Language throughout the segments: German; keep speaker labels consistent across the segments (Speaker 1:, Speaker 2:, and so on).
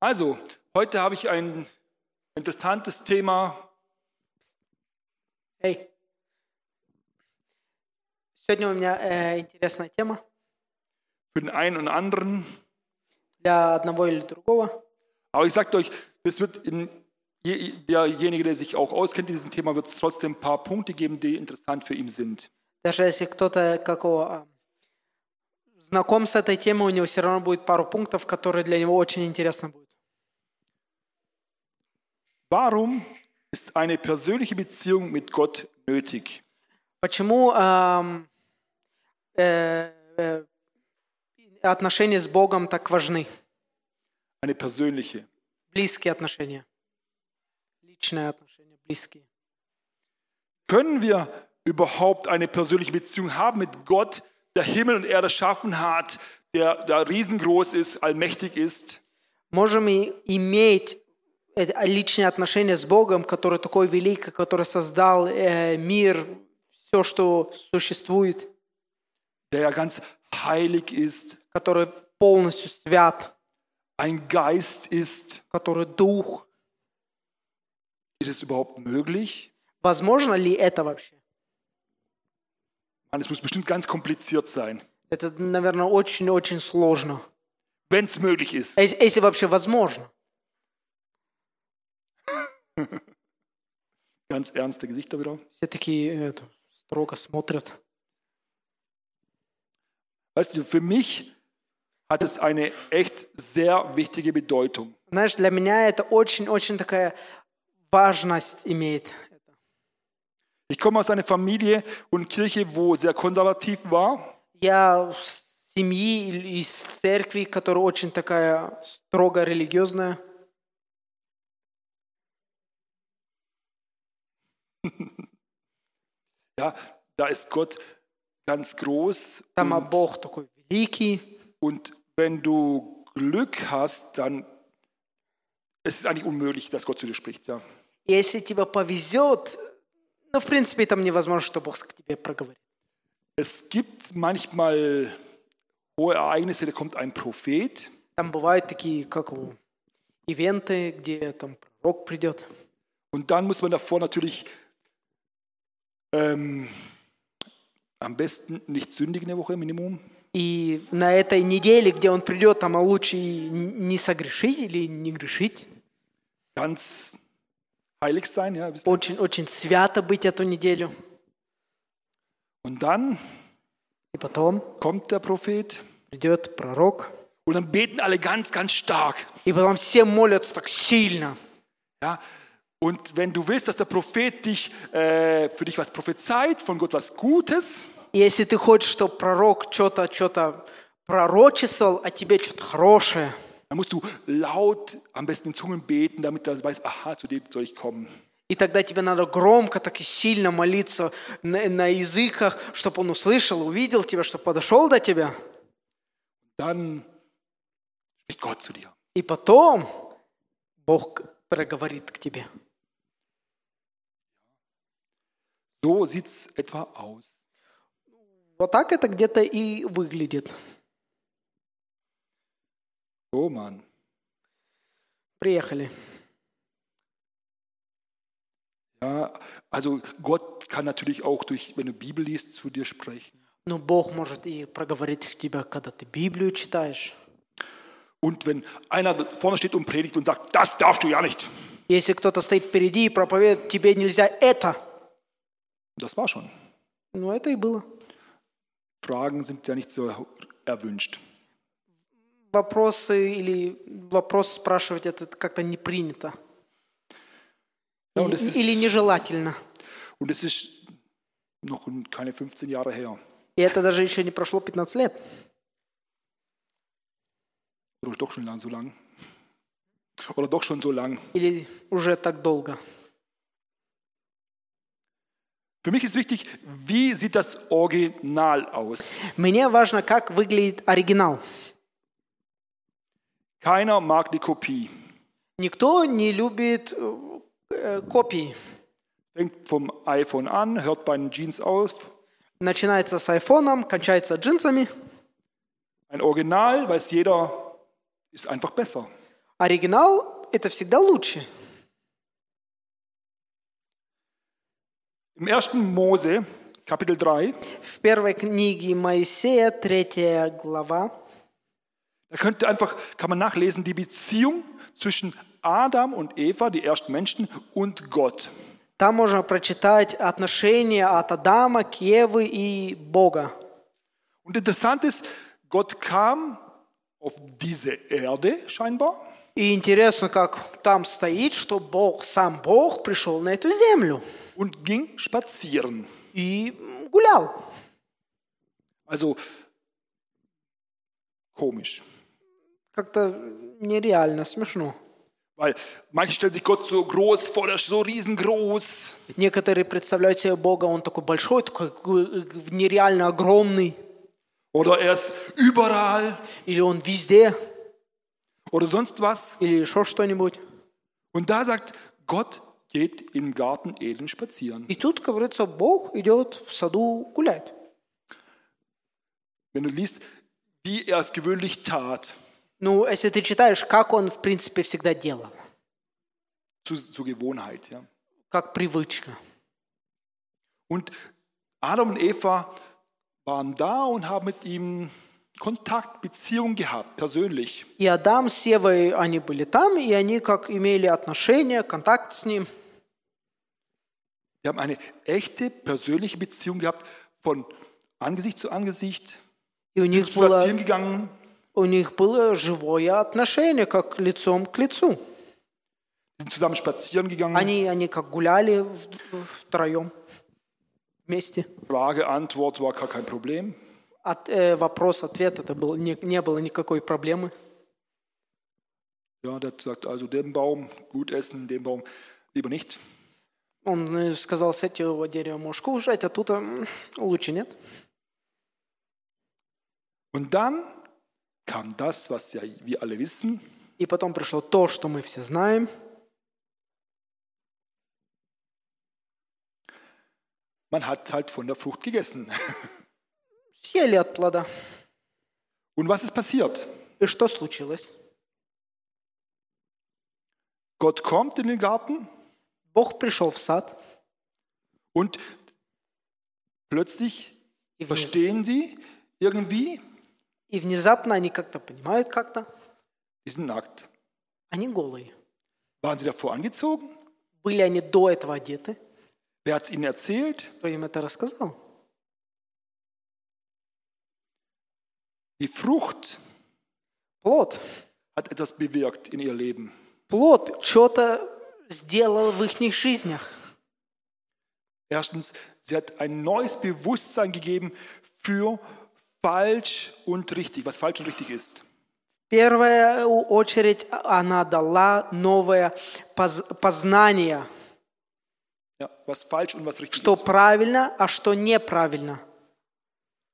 Speaker 1: Also, heute habe ich ein interessantes Thema.
Speaker 2: Эй. Сегодня у меня э, интересная тема
Speaker 1: für den einen und anderen.
Speaker 2: для одного или другого.
Speaker 1: Aber ich sage euch, es wird in, je- derjenige, der sich auch auskennt in diesem Thema, wird es trotzdem ein paar Punkte geben, die interessant für ihn sind.
Speaker 2: Даже если кто-то какого а, знаком с этой темой, у него все равно будет пару пунктов, которые для него очень интересно будут.
Speaker 1: Warum ist eine persönliche Beziehung mit Gott nötig?
Speaker 2: Почему ам, э, э, отношения с Богом так важны?
Speaker 1: Eine persönliche.
Speaker 2: Близкие отношения. Личные отношения, близкие.
Speaker 1: Können wir überhaupt eine persönliche Beziehung haben mit Gott, der Himmel und Erde erschaffen hat, der, der riesengroß ist, allmächtig ist?
Speaker 2: Можем и иметь э, личные отношения с Богом, который такой великий, который создал э, мир, все, что существует,
Speaker 1: der ganz heilig ist,
Speaker 2: который полностью свят,
Speaker 1: ein Geist ist.
Speaker 2: который дух.
Speaker 1: Ist es überhaupt möglich?
Speaker 2: Возможно ли это вообще?
Speaker 1: Mann, es muss bestimmt ganz kompliziert sein,
Speaker 2: Это, наверное, очень-очень сложно.
Speaker 1: wenn es möglich ist.
Speaker 2: Если, если вообще возможно.
Speaker 1: Ganz ernste Gesichter wieder.
Speaker 2: Все такие э, это, строго смотрят.
Speaker 1: Weißt du, für mich hat es eine echt sehr wichtige Bedeutung.
Speaker 2: Знаешь, для меня это очень-очень такая важность имеет.
Speaker 1: Ich komme aus einer Familie und Kirche, wo sehr konservativ war.
Speaker 2: Я с семьи или из церкви, которая очень такая строго религиозная.
Speaker 1: Ja, da ist Gott ganz groß.
Speaker 2: Там а
Speaker 1: Und,
Speaker 2: Бог такой великий.
Speaker 1: und wenn du Glück hast, dann es ist eigentlich unmöglich, dass Gott zu dir spricht. Ja.
Speaker 2: И если тебе повезет, ну, в принципе, там невозможно, что Бог к тебе проговорит.
Speaker 1: Es gibt manchmal hohe Ereignisse, da kommt ein Prophet
Speaker 2: Там бывают такие, как у ивенты, где там пророк придет.
Speaker 1: und dann muss man davor natürlich ähm, am besten nicht sündigen eine Woche Minimum.
Speaker 2: И на этой неделе, где он придет, там а лучше не согрешить или не грешить.
Speaker 1: ganz heilig sein, ja.
Speaker 2: Очень, очень свято быть эту неделю.
Speaker 1: Und dann
Speaker 2: И потом
Speaker 1: kommt der Prophet
Speaker 2: придет пророк.
Speaker 1: und dann beten alle ganz, ganz stark.
Speaker 2: И потом все молятся так сильно.
Speaker 1: Ja. Und wenn du willst, dass der Prophet dich, äh, für dich was prophezeit, von Gott was Gutes,
Speaker 2: если ты хочешь, чтобы пророк что-то что пророчествовал, а тебе что-то хорошее,
Speaker 1: dann musst du laut, am besten in Zungen beten, damit er weiß, aha, zu dem soll ich kommen.
Speaker 2: и тогда тебе надо громко, так и сильно молиться на, на языках, чтобы он услышал, увидел тебя, чтобы подошел до тебя.
Speaker 1: Dann spricht Gott zu dir.
Speaker 2: И потом Бог проговорит к тебе.
Speaker 1: So sieht es etwa aus.
Speaker 2: Вот так это где-то и выглядит.
Speaker 1: So, Mann.
Speaker 2: Приехали.
Speaker 1: Ja, also Gott kann natürlich auch durch, wenn du Bibel liest, zu dir sprechen.
Speaker 2: Но Бог может и проговорить к тебе, когда ты Библию читаешь.
Speaker 1: Und wenn einer vorne steht und predigt und sagt, das darfst du ja nicht.
Speaker 2: Если кто-то стоит впереди и проповедует, тебе нельзя это.
Speaker 1: Das war schon.
Speaker 2: Ну, это и было.
Speaker 1: Fragen sind ja nicht so erwünscht.
Speaker 2: Вопросы или вопрос спрашивать, это как-то не принято.
Speaker 1: Ja, und, ist,
Speaker 2: или нежелательно.
Speaker 1: und es ist noch keine 15 Jahre her.
Speaker 2: И это даже еще не прошло 15 лет.
Speaker 1: Oder doch schon lang, so lang. Oder doch schon so lang.
Speaker 2: Или уже так долго.
Speaker 1: Für mich ist wichtig, wie sieht das Original aus?
Speaker 2: Мне важно, как выглядит оригинал.
Speaker 1: Keiner mag die Kopie.
Speaker 2: Никто не любит э, э, копии.
Speaker 1: Fängt vom iPhone an, hört bei den Jeans auf.
Speaker 2: Начинается с айфоном, кончается джинсами.
Speaker 1: Ein Original, weiß jeder, ist einfach besser.
Speaker 2: Оригинал – это всегда лучше.
Speaker 1: Im 1. Mose, Kapitel 3,
Speaker 2: В первой книге Моисея, третья глава,
Speaker 1: da könnte einfach, kann man nachlesen, die Beziehung zwischen Adam und Eva, die ersten Menschen, und Gott.
Speaker 2: там можно прочитать отношения от Адама к Еве и Бога.
Speaker 1: Und interessant ist, Gott kam auf diese Erde scheinbar
Speaker 2: И интересно, как там стоит, что Бог, сам Бог пришел на эту землю
Speaker 1: und ging spazieren.
Speaker 2: и гулял.
Speaker 1: Also komisch.
Speaker 2: Как-то нереально смешно.
Speaker 1: Weil manche stellen sich Gott so groß vor, der ist so riesengroß.
Speaker 2: Некоторые представляют себе Бога, он такой большой, такой э, нереально огромный,
Speaker 1: Oder er ist überall
Speaker 2: или он везде,
Speaker 1: oder sonst was.
Speaker 2: или еще что-нибудь.
Speaker 1: Und da sagt Gott, geht im Garten Eden spazieren.
Speaker 2: И тут, как говорится, Бог идет в саду гулять.
Speaker 1: Wenn du liest, wie er es gewöhnlich tat,
Speaker 2: Ну, если ты читаешь, как он, в принципе, всегда делал,
Speaker 1: zu, zur Gewohnheit. Ja.
Speaker 2: как привычка.
Speaker 1: Und Adam und Eva waren da und haben mit ihm Kontakt, Beziehung gehabt, persönlich.
Speaker 2: И Адам с Евой, они были там, и они как имели отношения, контакт с ним.
Speaker 1: Wir haben eine echte persönliche Beziehung gehabt, von Angesicht zu Angesicht,
Speaker 2: И у них было,
Speaker 1: spazieren gegangen,
Speaker 2: у них было живое отношение, как лицом к лицу.
Speaker 1: sind zusammen spazieren gegangen,
Speaker 2: Они, они как гуляли в- втроем, вместе.
Speaker 1: Frage, Antwort war gar kein Problem.
Speaker 2: От, э, вопрос-ответ, это был, не, не было никакой проблемы.
Speaker 1: Ja, der sagt also, den Baum gut essen, den Baum lieber nicht.
Speaker 2: Он э, сказал, с этого дерева можешь кушать, а тут лучше нет.
Speaker 1: Und dann kam das, was ja wir alle wissen,
Speaker 2: И потом пришло то, что мы все знаем.
Speaker 1: man hat halt von der Frucht gegessen.
Speaker 2: Съели от плода.
Speaker 1: Und was ist passiert?
Speaker 2: И что случилось?
Speaker 1: Gott kommt in den Garten
Speaker 2: Бог пришел в сад,
Speaker 1: und plötzlich
Speaker 2: и, вниз-
Speaker 1: verstehen sie irgendwie,
Speaker 2: и внезапно они как-то понимают как-то,
Speaker 1: die sind nackt.
Speaker 2: они голые.
Speaker 1: Waren sie davor angezogen?
Speaker 2: Были они до этого одеты?
Speaker 1: Wer hat es ihnen erzählt?
Speaker 2: Кто им это рассказал?
Speaker 1: Die Frucht
Speaker 2: Плод.
Speaker 1: hat etwas bewirkt in ihr Leben.
Speaker 2: Плод что-то сделал в их жизнях.
Speaker 1: Erstens, sie hat ein neues Bewusstsein gegeben für falsch und richtig, was falsch und richtig ist.
Speaker 2: В первую очередь она дала новое поз- познание,
Speaker 1: Ja, was falsch und was richtig
Speaker 2: что
Speaker 1: ist.
Speaker 2: правильно, а что неправильно.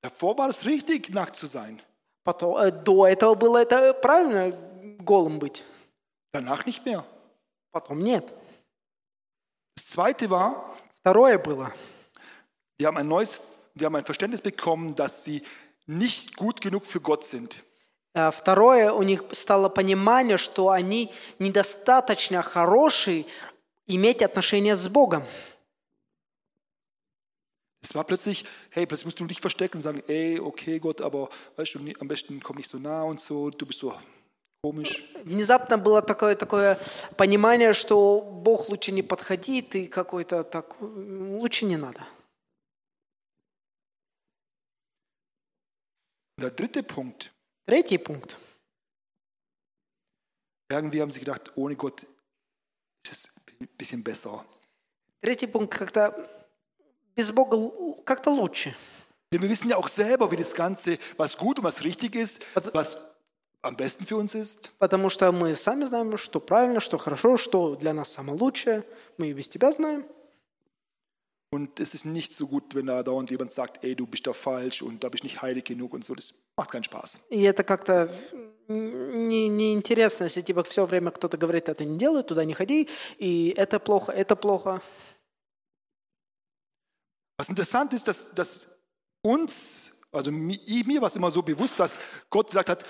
Speaker 1: Davor war es richtig, nackt zu sein.
Speaker 2: Потом, э, до этого было это правильно голым быть,
Speaker 1: Danach nicht mehr.
Speaker 2: потом нет.
Speaker 1: Das zweite war,
Speaker 2: Второе было,
Speaker 1: die haben ein neues, die haben ein Verständnis bekommen, dass sie nicht gut genug für Gott sind.
Speaker 2: Э, Второе, у них стало понимание, что они недостаточно хорошие иметь отношения с Богом.
Speaker 1: Es war plötzlich, hey, plötzlich musst du dich verstecken und sagen, ey, okay Gott, aber weißt du, nie- am besten komm nicht so nah und so, du bist so
Speaker 2: Внезапно было такое, такое понимание, что Бог лучше не подходит и какой-то так, лучше не надо.
Speaker 1: Und der dritte Punkt,
Speaker 2: Третий пункт.
Speaker 1: irgendwie haben sie gedacht, ohne Gott ist es ein bisschen besser.
Speaker 2: Третий пункт как-то без Бога как-то лучше.
Speaker 1: Denn wir wissen ja auch selber, wie das Ganze, was gut und was richtig ist, was am besten für uns ist.
Speaker 2: Потому что мы сами знаем, что правильно, что хорошо, что для нас самое лучшее. Мы и без тебя знаем.
Speaker 1: Und es ist nicht so gut, wenn da dauernd jemand sagt, ey, du bist da falsch und da bist nicht heilig genug und so. Das macht keinen Spaß.
Speaker 2: И это как-то не- неинтересно, если типа все время кто-то говорит, это не делай, туда не ходи, и это плохо, это плохо.
Speaker 1: Was interessant ist, dass, dass uns, also mi- mir war es immer so bewusst, dass Gott gesagt hat,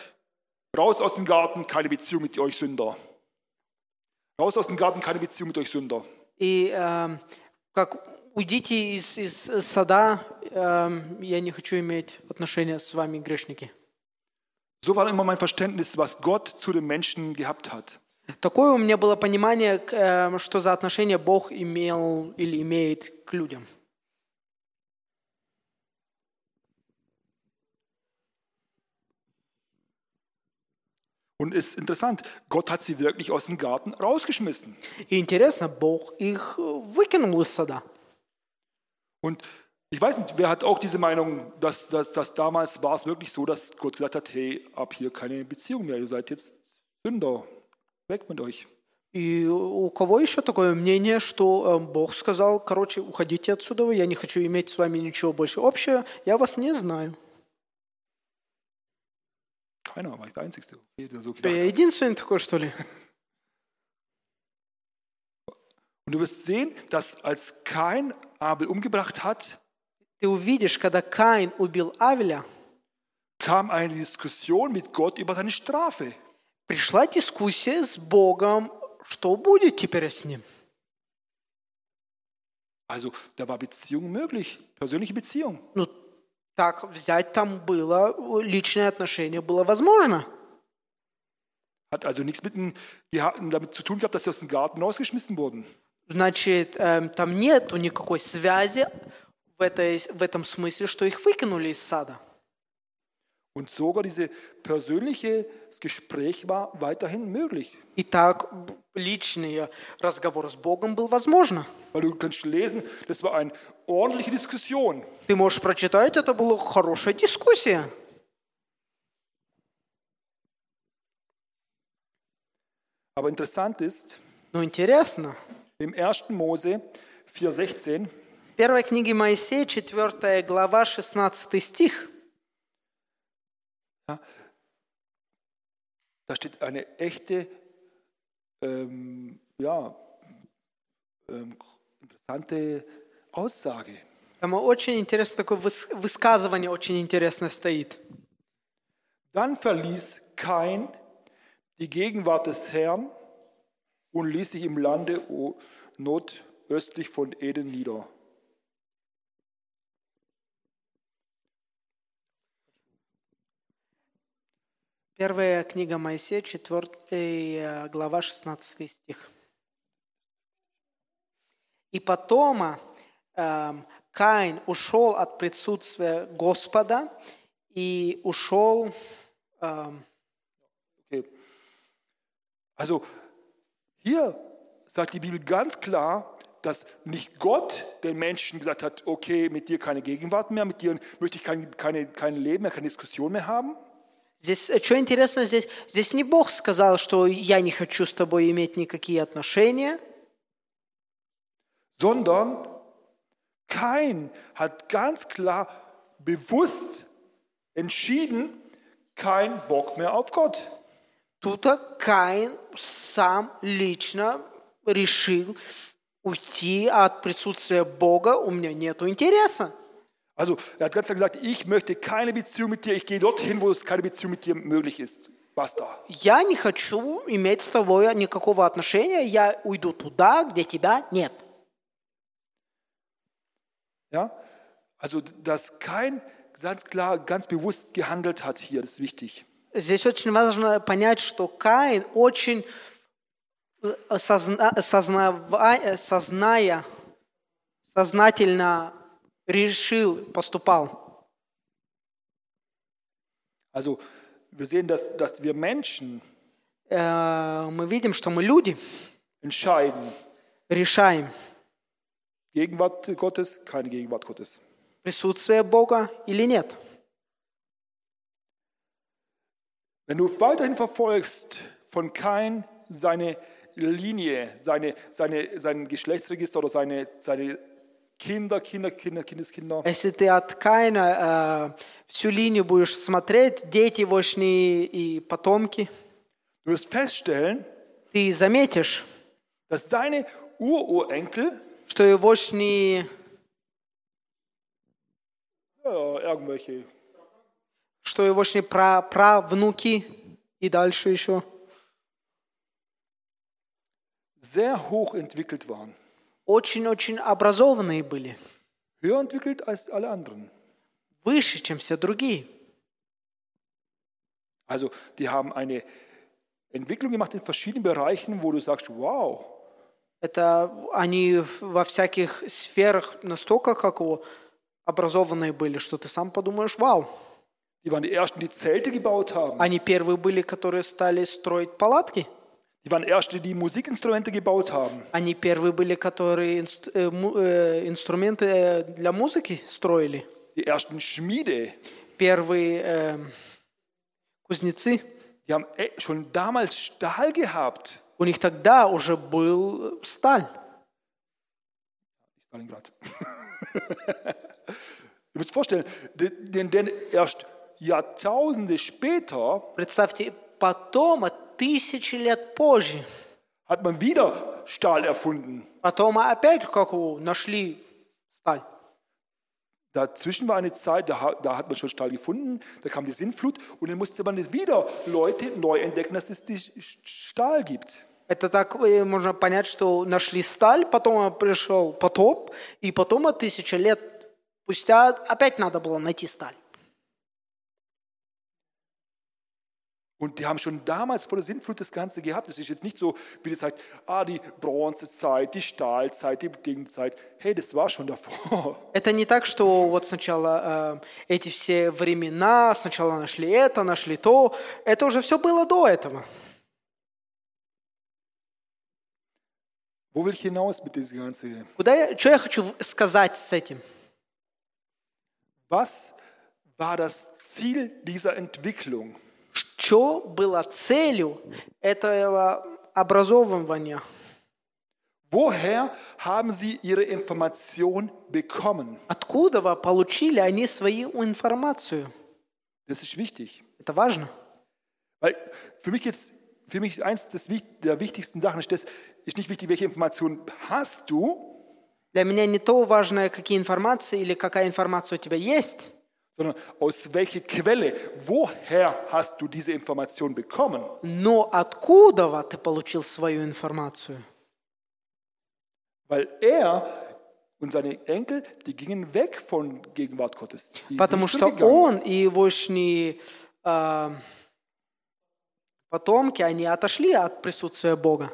Speaker 1: Raus aus dem Garten, keine Beziehung mit euch Sünder. Raus aus dem Garten, keine Beziehung mit euch Sünder.
Speaker 2: И эм, как уйдите из, из сада, эм, я не хочу иметь отношения с вами, грешники.
Speaker 1: So war immer mein Verständnis, was Gott zu den Menschen gehabt hat.
Speaker 2: Такое у меня было понимание, к, эм, что за отношение Бог имел или имеет к людям.
Speaker 1: Und es ist interessant, Gott hat sie wirklich aus dem Garten rausgeschmissen.
Speaker 2: И интересно, Бог их э, выкинул из сада.
Speaker 1: Und ich weiß nicht, wer hat auch diese Meinung, dass, dass, dass damals war es wirklich so, dass Gott gesagt hat, hey, ab hier keine Beziehung mehr, ihr seid jetzt Sünder, weg mit euch.
Speaker 2: И у кого еще такое мнение, что э, Бог сказал, короче, уходите отсюда, я не хочу иметь с вами ничего больше общего, я вас не знаю.
Speaker 1: Keiner, war ich der Einzige, okay, der so
Speaker 2: Что
Speaker 1: gedacht
Speaker 2: я
Speaker 1: hat.
Speaker 2: единственный такой, что ли?
Speaker 1: Und du wirst sehen, dass als Kain Abel umgebracht hat,
Speaker 2: Ты увидишь, когда Каин убил Авеля,
Speaker 1: kam eine Diskussion mit Gott über seine Strafe.
Speaker 2: пришла дискуссия с Богом, что будет теперь с ним.
Speaker 1: Also da war Beziehung möglich, persönliche Beziehung.
Speaker 2: Ну, так взять там было, личное отношение было возможно.
Speaker 1: Hat also nichts mit dem, geha- damit zu tun gehabt, dass sie aus dem Garten rausgeschmissen wurden.
Speaker 2: Значит, эм, там нету никакой связи в, этой, в этом смысле, что их выкинули из сада.
Speaker 1: Und sogar dieses persönliche Gespräch war weiterhin möglich.
Speaker 2: И так б- личный разговор с Богом был возможно.
Speaker 1: Weil du kannst lesen, das war eine ordentliche Diskussion.
Speaker 2: Ты можешь прочитать, это была хорошая дискуссия.
Speaker 1: Aber interessant ist,
Speaker 2: Но интересно,
Speaker 1: im 1. Mose 4,16,
Speaker 2: в первой книге Моисея, 4 глава, 16 стих,
Speaker 1: da steht eine echte, ähm, ja, ähm, interessante Aussage.
Speaker 2: там очень интересно, такое выс- высказывание очень интересное стоит.
Speaker 1: Dann verließ Kain die Gegenwart des Herrn und ließ sich im Lande O- nordöstlich von Eden nieder.
Speaker 2: Первая книга Моисея, 4 глава, 16 стих. И потом эм, Каин ушел от присутствия Господа и ушел... эм,
Speaker 1: Okay. Also hier sagt die Bibel ganz klar, dass nicht Gott den Menschen gesagt hat, okay, mit dir keine Gegenwart mehr, mit dir möchte ich kein, keine, kein Leben mehr, keine Diskussion mehr haben,
Speaker 2: Здесь, э, что интересно, здесь, здесь не Бог сказал, что я не хочу с тобой иметь никакие отношения,
Speaker 1: sondern Kain hat ganz klar bewusst entschieden, kein Bock mehr auf Gott.
Speaker 2: Тут а, Каин сам лично решил уйти от присутствия Бога, у меня нету интереса.
Speaker 1: Also er hat ganz klar gesagt, ich möchte keine Beziehung mit dir, ich gehe dorthin, wo es keine Beziehung mit dir möglich ist. Basta.
Speaker 2: Я не хочу иметь с тобой никакого отношения, я уйду туда, где тебя нет.
Speaker 1: Ja? Also dass kein ganz klar, ganz bewusst gehandelt hat hier, das ist wichtig.
Speaker 2: Здесь очень важно понять, что Каин очень э, созна- сознава- э, созная, сознательно решил, поступал.
Speaker 1: Also wir sehen, dass, dass wir Menschen
Speaker 2: Э, Мы видим, что мы люди
Speaker 1: entscheiden,
Speaker 2: решаем
Speaker 1: Gegenwart Gottes, keine Gegenwart Gottes.
Speaker 2: присутствие Бога или нет.
Speaker 1: Wenn du weiterhin verfolgst von Kain seine Linie, seine, seine, sein Geschlechtsregister oder seine, seine Kinder, Kinder, Kinder, Kindeskinder,
Speaker 2: Если ты от Каина э, всю линию будешь смотреть, дети вошни и потомки,
Speaker 1: du wirst feststellen,
Speaker 2: ты заметишь,
Speaker 1: dass seine Ururenkel,
Speaker 2: что и вошни,
Speaker 1: ja, irgendwelche,
Speaker 2: что и вошни пра, правнуки, И дальше еще.
Speaker 1: sehr hoch entwickelt waren.
Speaker 2: Очень-очень образованные были.
Speaker 1: Höher entwickelt als alle anderen.
Speaker 2: Выше, чем все другие.
Speaker 1: Also die haben eine Entwicklung gemacht in verschiedenen Bereichen, wo du sagst, wow,
Speaker 2: Это они во всяких сферах настолько как образованные были, что ты сам подумаешь, вау.
Speaker 1: die waren die Ersten, die Zelte gebaut haben.
Speaker 2: Они первые были, которые стали строить палатки.
Speaker 1: Die waren Erste, die Musikinstrumente gebaut haben.
Speaker 2: Они первые были, которые инст- э, му- э, инструменты э, для музыки строили.
Speaker 1: Die ersten Schmiede.
Speaker 2: Первые э, кузнецы.
Speaker 1: Die haben e- schon damals Stahl gehabt.
Speaker 2: У них тогда уже был сталь.
Speaker 1: Stalingrad. Ihr müsst vorstellen, de- denn, denn erst Jahrtausende später
Speaker 2: Представьте, потом, а тысячи лет позже,
Speaker 1: hat man wieder Stahl erfunden.
Speaker 2: потом опять как его нашли сталь.
Speaker 1: Dazwischen war eine Zeit, da, da hat man schon Stahl gefunden, da kam die Sintflut und dann musste man wieder Leute neu entdecken, dass es Stahl gibt.
Speaker 2: Это так э, можно понять, что нашли сталь, потом пришел потоп, и потом от тысячи лет спустя опять надо было найти сталь.
Speaker 1: Und die haben schon damals vor der Sintflut das Ganze gehabt. Es ist jetzt nicht so, wie das sagt, ah, die Bronzezeit, die Stahlzeit, die Dingzeit. Hey, das war schon davor.
Speaker 2: Это не так, что вот сначала э, эти все времена, сначала нашли это, нашли то. Это уже все было до этого.
Speaker 1: Wo will ich hinaus mit diesem Ganzen?
Speaker 2: Куда я, что я хочу в- сказать с этим?
Speaker 1: Was war das Ziel dieser Entwicklung?
Speaker 2: Что было целью этого образовывания?
Speaker 1: Woher haben sie ihre Information bekommen?
Speaker 2: Откуда вы получили они свою информацию?
Speaker 1: Das ist wichtig.
Speaker 2: Это важно.
Speaker 1: Weil für mich jetzt, für mich eins des, der wichtigsten Sachen ist das, ist nicht wichtig, welche Informationen hast du,
Speaker 2: Для меня не то важно, какие информации или какая информация у тебя есть,
Speaker 1: sondern aus welcher Quelle, woher hast du diese Information bekommen?
Speaker 2: но откуда во ты получил свою информацию?
Speaker 1: Weil er und seine Enkel, die gingen weg von Gegenwart Gottes. Die sind
Speaker 2: Потому
Speaker 1: nicht
Speaker 2: что
Speaker 1: zurückgegangen.
Speaker 2: он и егошни а, потомки, они отошли от присутствия Бога.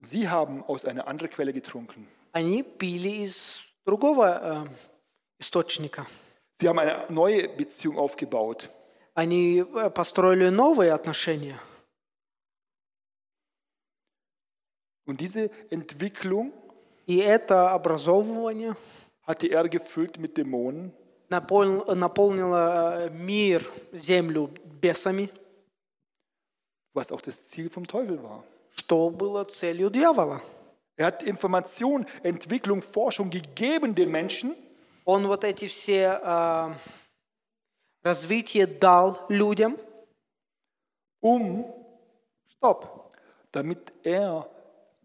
Speaker 1: Sie haben aus einer anderen Quelle getrunken.
Speaker 2: Они пили из другого э, источника.
Speaker 1: Sie haben eine neue Beziehung aufgebaut.
Speaker 2: Они э, построили новые отношения.
Speaker 1: Und diese Entwicklung
Speaker 2: И это образовывание
Speaker 1: hat die Erde gefüllt mit Dämonen,
Speaker 2: напол- наполнило э, мир, землю бесами,
Speaker 1: was auch das Ziel vom Teufel war.
Speaker 2: что было целью дьявола.
Speaker 1: Er hat Information, Entwicklung, Forschung gegeben den Menschen,
Speaker 2: Он вот эти все э, развития дал людям,
Speaker 1: um,
Speaker 2: чтоб
Speaker 1: damit er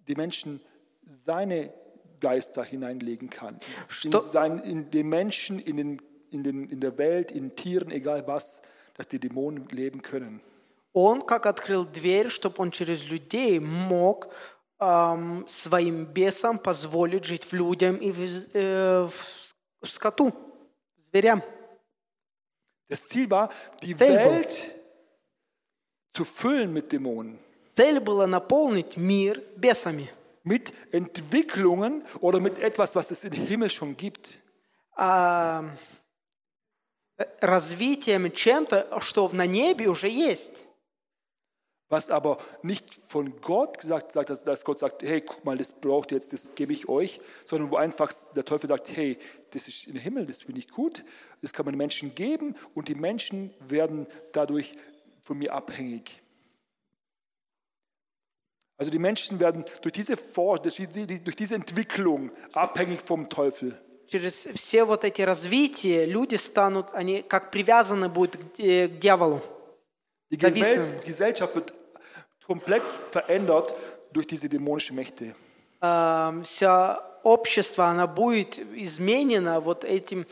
Speaker 1: die Menschen seine Geister hineinlegen kann. In,
Speaker 2: Sto-
Speaker 1: sein, in den Menschen, in, den, in, den, in der Welt, in Tieren, egal was, dass die Dämonen leben können.
Speaker 2: Он как открыл дверь, чтобы он через людей мог эм, своим бесам позволить жить в людям и в, э, в скоту, зверям.
Speaker 1: Das Ziel war, die
Speaker 2: Цель.
Speaker 1: Welt zu füllen mit Dämonen,
Speaker 2: Цель была наполнить мир бесами,
Speaker 1: mit Entwicklungen oder mit etwas, was es im Himmel schon gibt.
Speaker 2: а, э, развитием чем-то, что на небе уже есть.
Speaker 1: Was aber nicht von Gott gesagt sagt, dass, dass Gott sagt, hey, guck mal, das braucht ihr jetzt, das gebe ich euch, sondern wo einfach der Teufel sagt, hey, das ist im Himmel, das finde ich gut, das kann man den Menschen geben und die Menschen werden dadurch von mir abhängig. Also die Menschen werden durch diese, For durch die- durch diese Entwicklung abhängig vom Teufel.
Speaker 2: Через все вот эти развития люди станут, они как привязаны будут к, э, к дьяволу.
Speaker 1: Die
Speaker 2: Verwissen.
Speaker 1: Gewel- die Gesellschaft wird komplett verändert durch diese dämonischen Mächte.
Speaker 2: Э, Вся общество, она будет изменена вот этим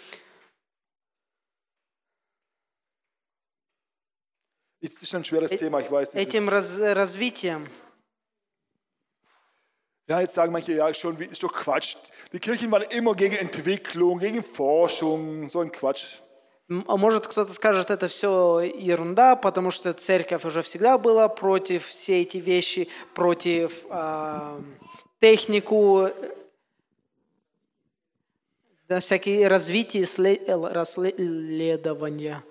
Speaker 1: Es ist ein schweres Thema, ich weiß. es ist-
Speaker 2: этим раз- развитием.
Speaker 1: Ja, jetzt sagen manche, ja, schon, wie- ist doch Quatsch. Die Kirchen waren immer gegen Entwicklung, gegen Forschung, so ein Quatsch.
Speaker 2: А Может, кто-то скажет, это все ерунда, потому что церковь уже всегда была против все эти вещи, против а, технику, да, всякие развития, э, расследования.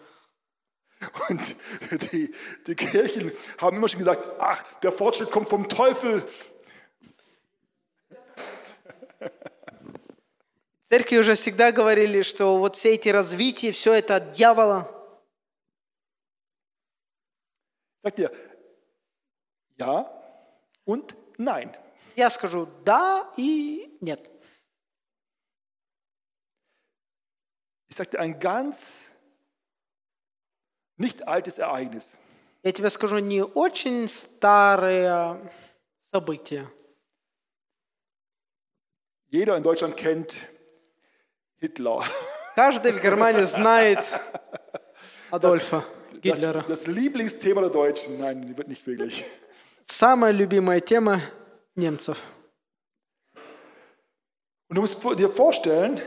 Speaker 1: Und die, die Kirchen haben immer schon gesagt, ach, der Fortschritt kommt vom Teufel.
Speaker 2: Церкви уже всегда говорили, что вот все эти развития, все это от дьявола.
Speaker 1: Sagt ihr, ja und nein.
Speaker 2: Я скажу да и нет.
Speaker 1: Ich sagte, ein ganz nicht altes Ereignis.
Speaker 2: Я тебе скажу не очень старые события.
Speaker 1: Jeder in Deutschland kennt Hitler.
Speaker 2: Каждый в Германии знает Адольфа
Speaker 1: Das,
Speaker 2: Гитлера.
Speaker 1: das Lieblingsthema der Deutschen. Nein, nicht wirklich.
Speaker 2: Самая любимая тема немцев.
Speaker 1: Und du musst dir vorstellen,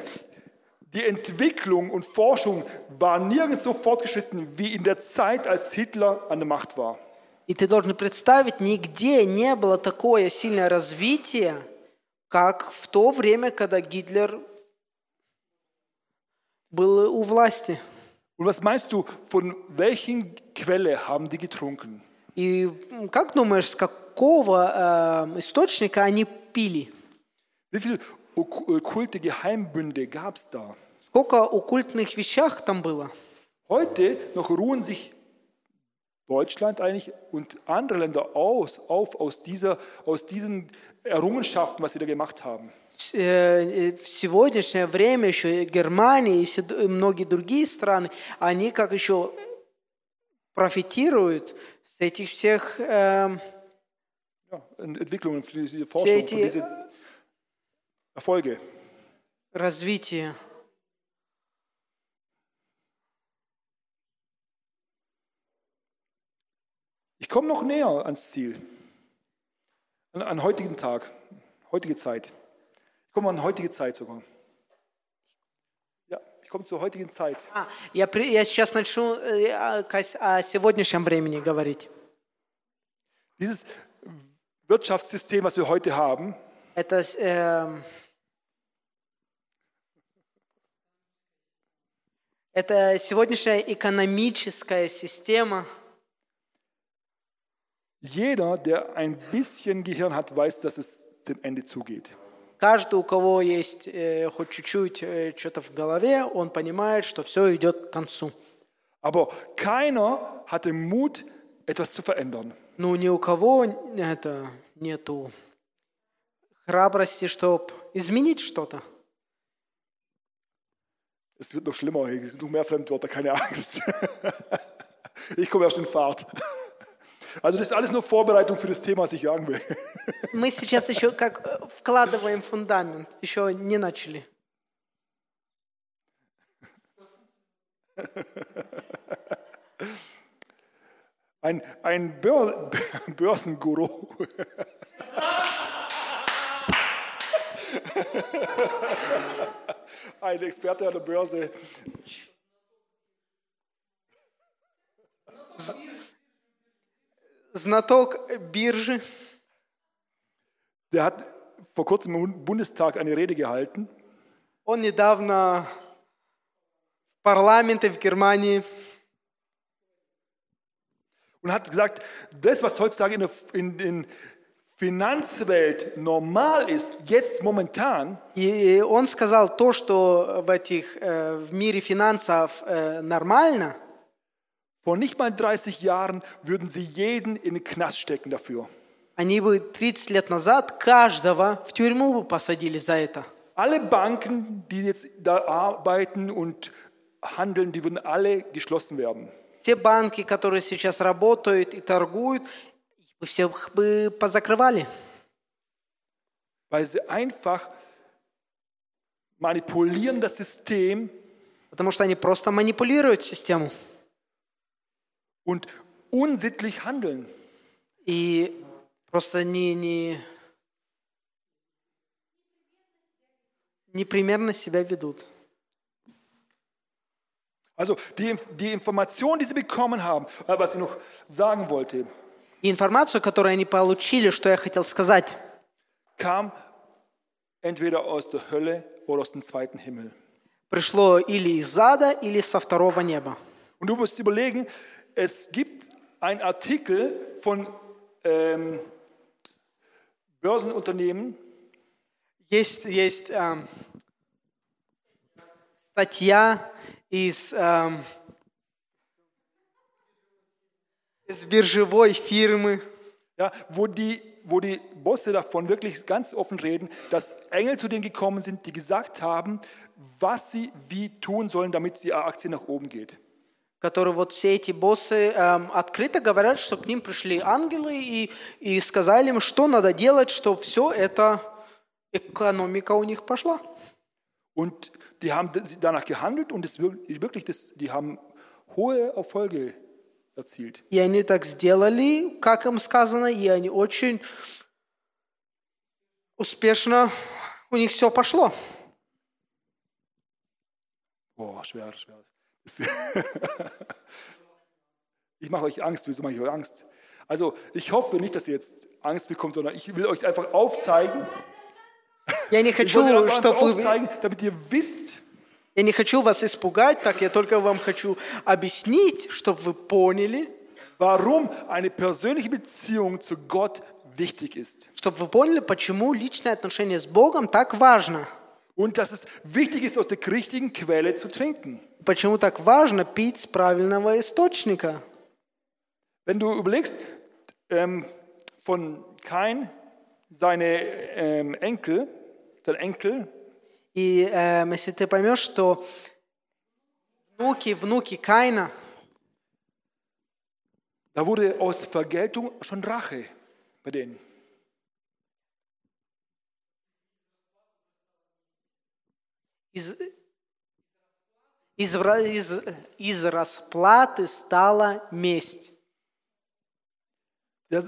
Speaker 1: die Entwicklung und Forschung war nirgends so fortgeschritten wie in der Zeit, als Hitler an der Macht war.
Speaker 2: И ты должен представить, нигде не было такое сильное развитие, как в то время, когда Гитлер был у власти.
Speaker 1: Und was meinst du, von welchen Quelle haben die getrunken?
Speaker 2: И м, как думаешь, с какого э, источника они пили?
Speaker 1: Wie viele ok- okkulte Geheimbünde gab es da?
Speaker 2: Сколько оккультных вещах там было?
Speaker 1: Heute noch ruhen sich Deutschland eigentlich und andere Länder aus, auf aus, dieser, aus diesen Errungenschaften, was sie da gemacht haben.
Speaker 2: Э, э, В сегодняшнее время еще Германия и все и многие другие страны, они как еще профитируют с этих всех
Speaker 1: Ja, Entwicklungen, für diese Forschung,
Speaker 2: все эти
Speaker 1: diese Erfolge. Ich komme noch näher ans Ziel. An, an heutigen Tag, heutige Zeit. Ich komme an heutige Zeit sogar. Ja, ich komme zur heutigen Zeit.
Speaker 2: А, я, при- я сейчас начну э, о, кас- о сегодняшнем времени говорить.
Speaker 1: Dieses Wirtschaftssystem, was wir heute haben,
Speaker 2: Это с- эм, это сегодняшняя экономическая система.
Speaker 1: jeder, der ein bisschen Gehirn hat, weiß, dass es dem Ende zugeht.
Speaker 2: Каждый, у кого есть э, хоть чуть-чуть э, что-то в голове, он понимает, что все идет к концу.
Speaker 1: Aber keiner hatte Mut, etwas zu verändern.
Speaker 2: Ну, ни у кого это нету храбрости, чтобы изменить что-то.
Speaker 1: Es wird noch schlimmer, noch mehr Fremdwörter, keine Angst. Ich komme erst in Fahrt. Also das ist alles nur Vorbereitung für das Thema, was ich sagen will.
Speaker 2: Мы сейчас еще как э, вкладываем фундамент, еще не начали.
Speaker 1: Ein, ein Bör Börsenguru. Ein Experte an der Börse.
Speaker 2: Знаток биржи,
Speaker 1: Der hat vor kurzem im Bundestag eine Rede gehalten
Speaker 2: он недавно в парламенте в Германии
Speaker 1: und hat gesagt, das, was heutzutage in der in, in Finanzwelt normal ist, jetzt momentan,
Speaker 2: И он сказал то, что в, этих, э, в мире финансов э, нормально,
Speaker 1: vor nicht mal 30 Jahren würden sie jeden in den Knast stecken dafür.
Speaker 2: они бы 30 лет назад каждого в тюрьму бы посадили за это.
Speaker 1: Alle Banken, die jetzt da arbeiten und handeln, die würden alle geschlossen werden.
Speaker 2: Все банки, которые сейчас работают и торгуют, их бы всех бы позакрывали.
Speaker 1: Weil sie einfach manipulieren das System
Speaker 2: Потому что они просто манипулируют систему.
Speaker 1: und unsittlich handeln.
Speaker 2: и просто не, не, непримерно себя ведут.
Speaker 1: Also die, die Information, die sie bekommen haben, äh, was ich noch sagen wollte,
Speaker 2: И информацию, которую они получили, что я хотел сказать,
Speaker 1: kam entweder aus der Hölle oder aus dem zweiten Himmel.
Speaker 2: пришло или из ада, или со второго неба.
Speaker 1: Und du musst überlegen, es gibt einen Artikel von ähm, Börsenunternehmen,
Speaker 2: Есть, есть эм, статья из, эм, из биржевой фирмы,
Speaker 1: ja, wo, die, wo die Bosse davon wirklich ganz offen reden, dass Engel zu denen gekommen sind, die gesagt haben, was sie wie tun sollen, damit die Aktie nach oben geht.
Speaker 2: Которые вот все эти боссы эм, открыто говорят, что к ним пришли ангелы и, и сказали им, что надо делать, чтобы все это экономика у них пошла.
Speaker 1: Und die haben danach gehandelt und es wir- wirklich, das, die haben hohe Erfolge erzielt.
Speaker 2: И они так сделали, как им сказано, и они очень успешно, у них все пошло.
Speaker 1: Boah, schwer, schwer. Das- ich mache euch Angst. Wieso mache ich euch Angst? Also, ich hoffe nicht, dass ihr jetzt Angst bekommt, sondern ich will euch einfach aufzeigen.
Speaker 2: Я не
Speaker 1: Ich
Speaker 2: хочу,
Speaker 1: will euch einfach
Speaker 2: чтобы вы,
Speaker 1: aufzeigen, damit ihr wisst,
Speaker 2: я не хочу вас испугать, так я только вам хочу объяснить, чтобы вы поняли,
Speaker 1: warum eine persönliche Beziehung zu Gott wichtig ist.
Speaker 2: чтобы вы поняли, почему личное отношение с Богом так важно.
Speaker 1: Und dass es wichtig ist, aus der richtigen Quelle zu trinken.
Speaker 2: Почему так важно пить с правильного источника.
Speaker 1: Wenn du überlegst, ähm, von Kain, seine ähm, Enkel, sein Enkel,
Speaker 2: И эм, если ты поймешь, что внуки, внуки Каина,
Speaker 1: da wurde aus Vergeltung schon Rache bei denen.
Speaker 2: Из, из, из, из расплаты стала месть.
Speaker 1: Der,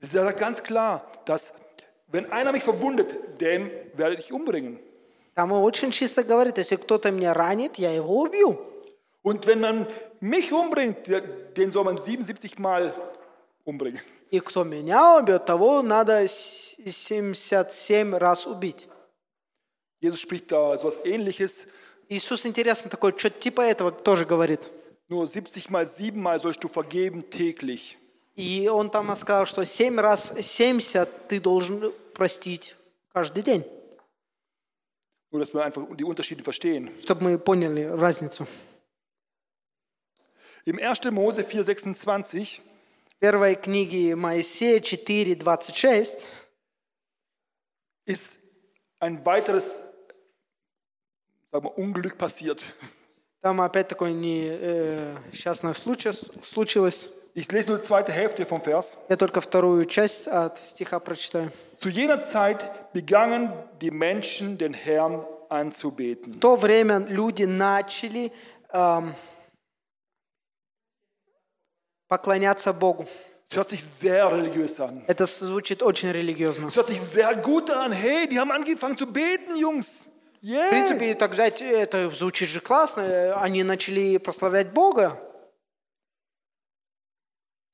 Speaker 1: der sagt ganz klar, dass wenn einer mich verwundet, dem werde ich umbringen.
Speaker 2: Там очень чисто говорит, если кто-то меня ранит, я его убью.
Speaker 1: Und wenn man mich umbringt, den soll man 77 Mal umbringen.
Speaker 2: И кто меня убьет, того надо с- 77 раз убить.
Speaker 1: Jesus spricht da etwas Ähnliches.
Speaker 2: Иисус, интересно, такой, что типа этого тоже говорит.
Speaker 1: Nur 70 mal 7 Mal sollst du vergeben täglich.
Speaker 2: И он там сказал, что 7 раз 70 ты должен простить каждый день,
Speaker 1: Nur, dass wir einfach die Unterschiede verstehen.
Speaker 2: чтобы мы поняли разницу.
Speaker 1: Im 1. Mose 4,26
Speaker 2: В первой книге Моисея 4.26
Speaker 1: ist ein weiteres sagen wir, Unglück passiert.
Speaker 2: Там опять такое несчастное случай случилось.
Speaker 1: Ich lese nur die zweite Hälfte vom Vers.
Speaker 2: Я только вторую часть от стиха прочитаю.
Speaker 1: Zu jener Zeit begannen die Menschen, den Herrn anzubeten.
Speaker 2: В то время люди начали эм, поклоняться Богу.
Speaker 1: Es hört sich sehr religiös an.
Speaker 2: Это звучит очень религиозно.
Speaker 1: Es hört sich sehr gut an. Hey, die haben angefangen zu beten, Jungs.
Speaker 2: В
Speaker 1: Yeah.
Speaker 2: принципе, так взять, это звучит же классно. Э, Они начали прославлять Бога,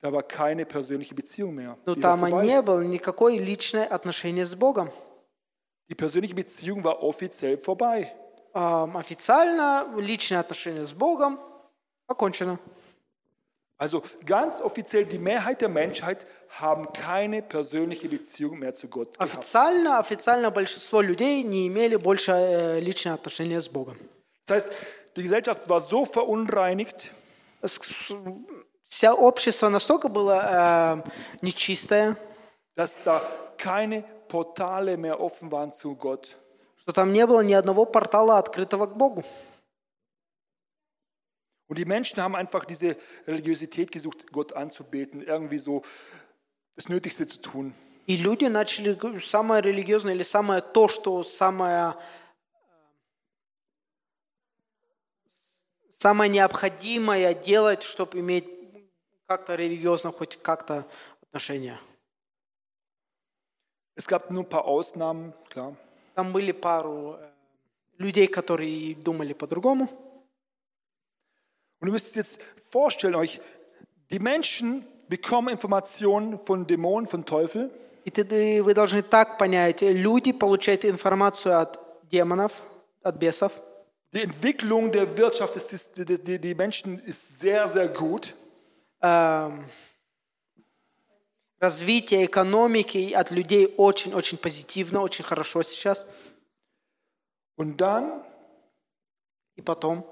Speaker 1: Da war keine persönliche Beziehung mehr.
Speaker 2: но там не было никакое личное отношение с Богом.
Speaker 1: die persönliche Beziehung war offiziell vorbei.
Speaker 2: Эм, Официально личное отношение с Богом окончено.
Speaker 1: Also ganz offiziell, die Mehrheit der Menschheit haben keine persönliche Beziehung mehr zu Gott gehabt.
Speaker 2: Официально, официально большинство людей не имели больше э, личное отношение с Богом.
Speaker 1: Das heißt, die Gesellschaft war so verunreinigt,
Speaker 2: С- Вся общество настолько было э, нечистое,
Speaker 1: dass da keine Portale mehr offen waren zu Gott.
Speaker 2: что там не было ни одного портала, открытого к Богу.
Speaker 1: Und die Menschen haben einfach diese Religiosität gesucht, Gott anzubeten, irgendwie so das Nötigste zu tun.
Speaker 2: И люди начали самое религиозное или самое то, что самое, э, самое необходимое делать, чтобы иметь как-то религиозно, хоть как-то отношения.
Speaker 1: Es gab nur ein paar Ausnahmen, klar.
Speaker 2: Там были пару э, людей, которые думали по-другому.
Speaker 1: Und ihr müsst jetzt vorstellen euch, die Menschen bekommen Informationen von Dämonen, von Teufel.
Speaker 2: И ты- ты- вы должны так понять, люди получают информацию от демонов, от бесов.
Speaker 1: Die Entwicklung der Wirtschaft, ist, ist, die, die, die Menschen ist sehr, sehr gut.
Speaker 2: Эм, Развитие экономики от людей очень-очень позитивно, очень хорошо сейчас.
Speaker 1: Und dann,
Speaker 2: И потом,